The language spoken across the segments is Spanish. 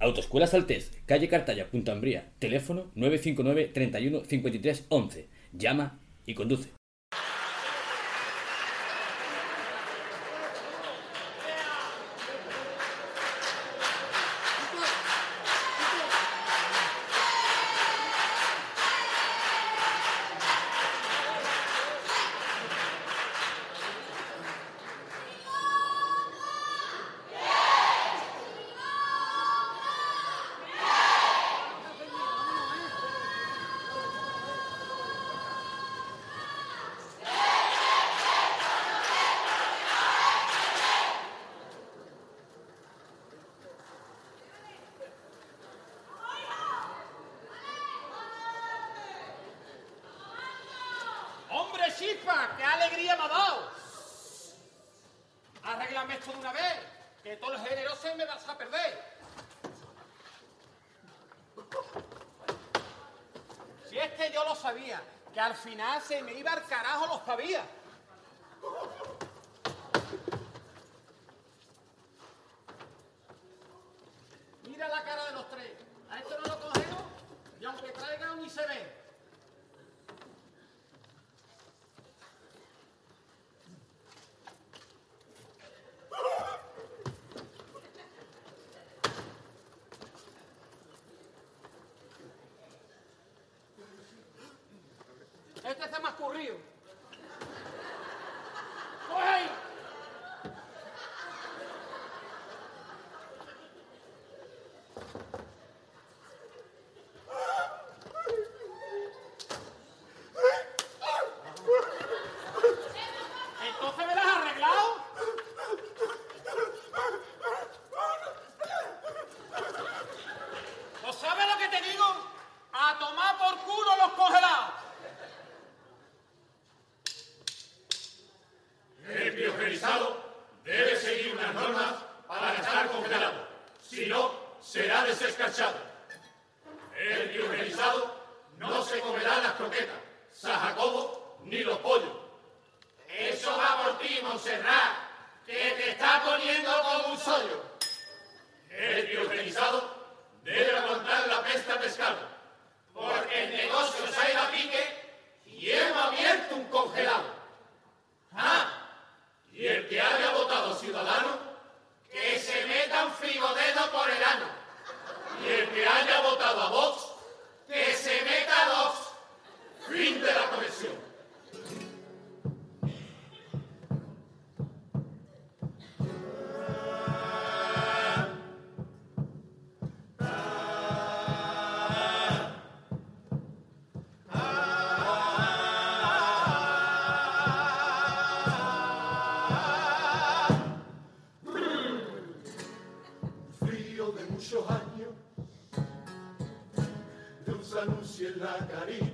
Autoescuela Saltés, calle Cartaya, Punta Ambría, teléfono 959 31 53 Llama y conduce. que al final se me iba al carajo los pavía. Este está más currido. Jacareí.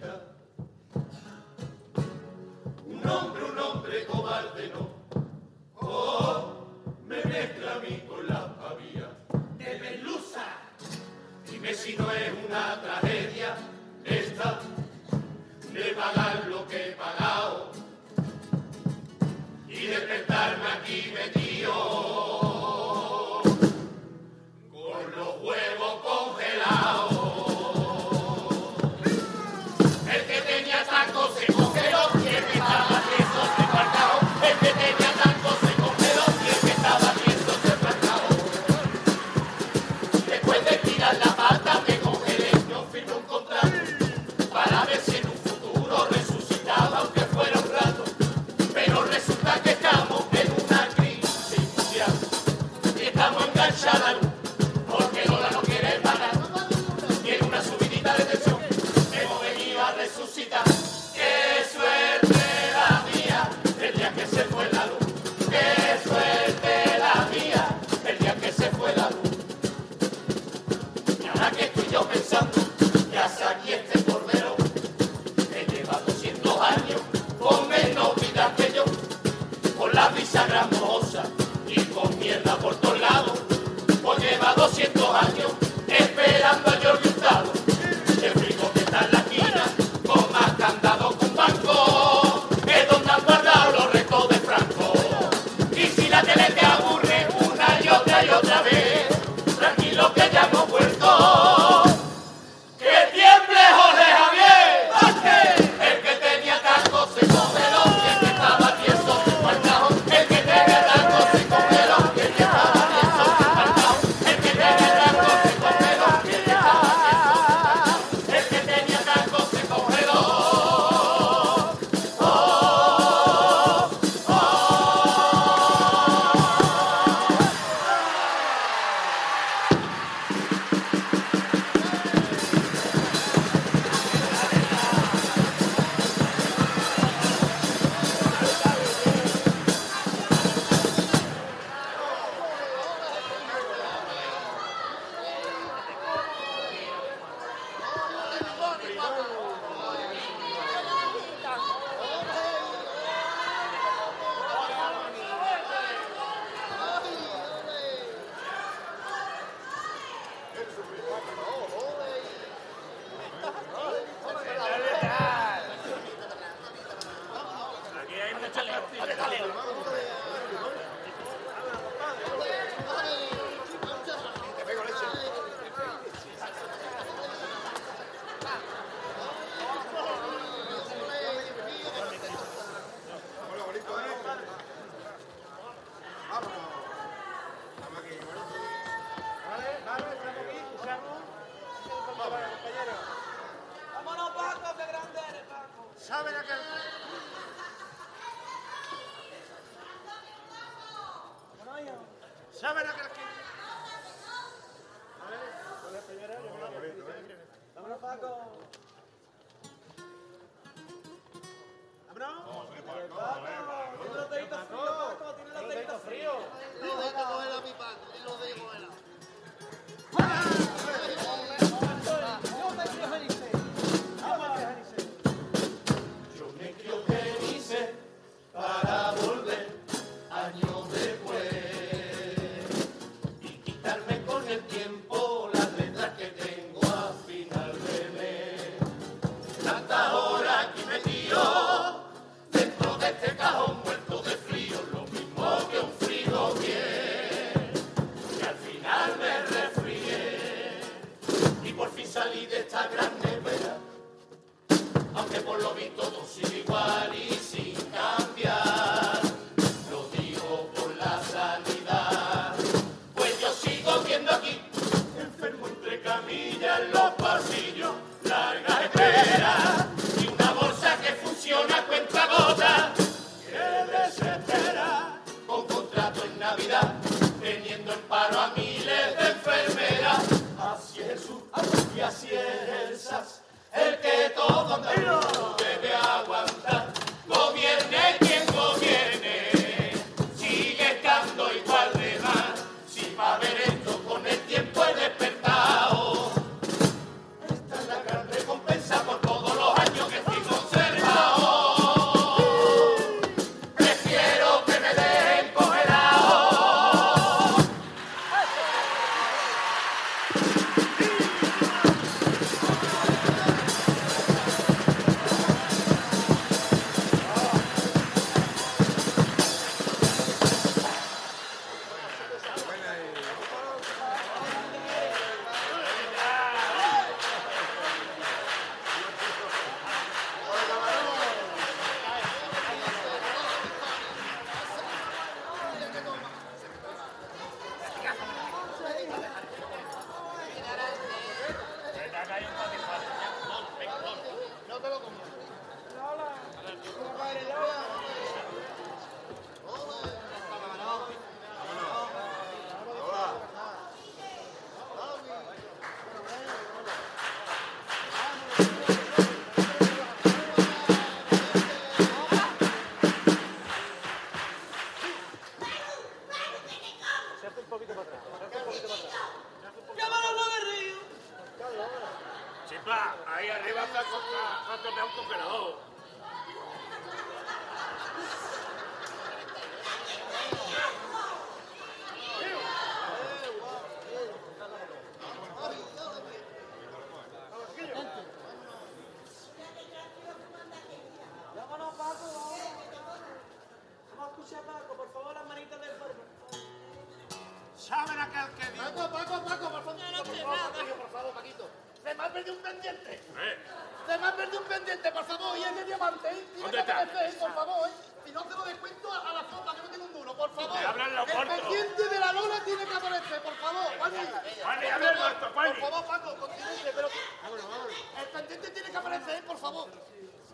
Paco, por favor, Paco, continúe, pero... Vámonos, vámonos. El pendiente tiene que aparecer, por favor.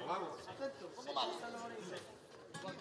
Vamos. Atento, ¿cómo vamos? Juan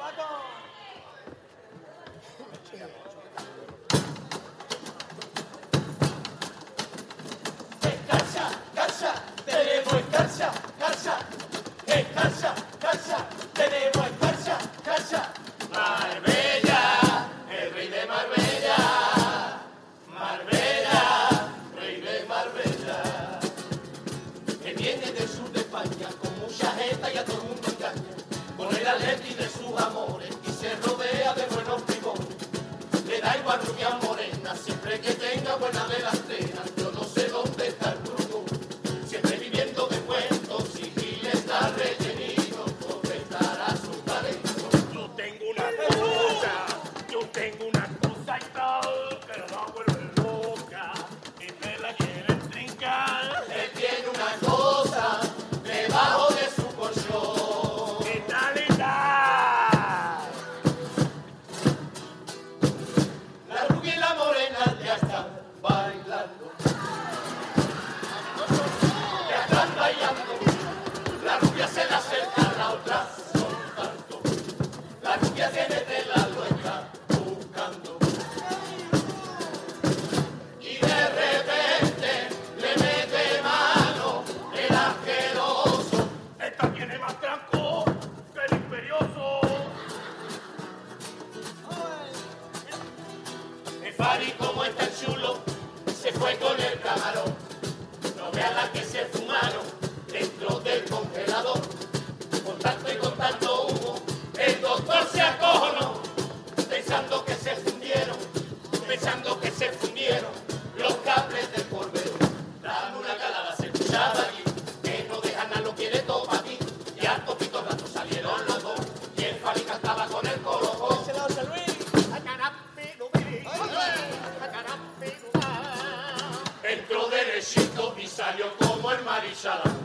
Paco. fue con el camarón. No vean la que se fumaron dentro del congelador. Con tanto y con tanto humo, el doctor se acojonó. Pensando que se fundieron, pensando que se fundieron. Inshallah.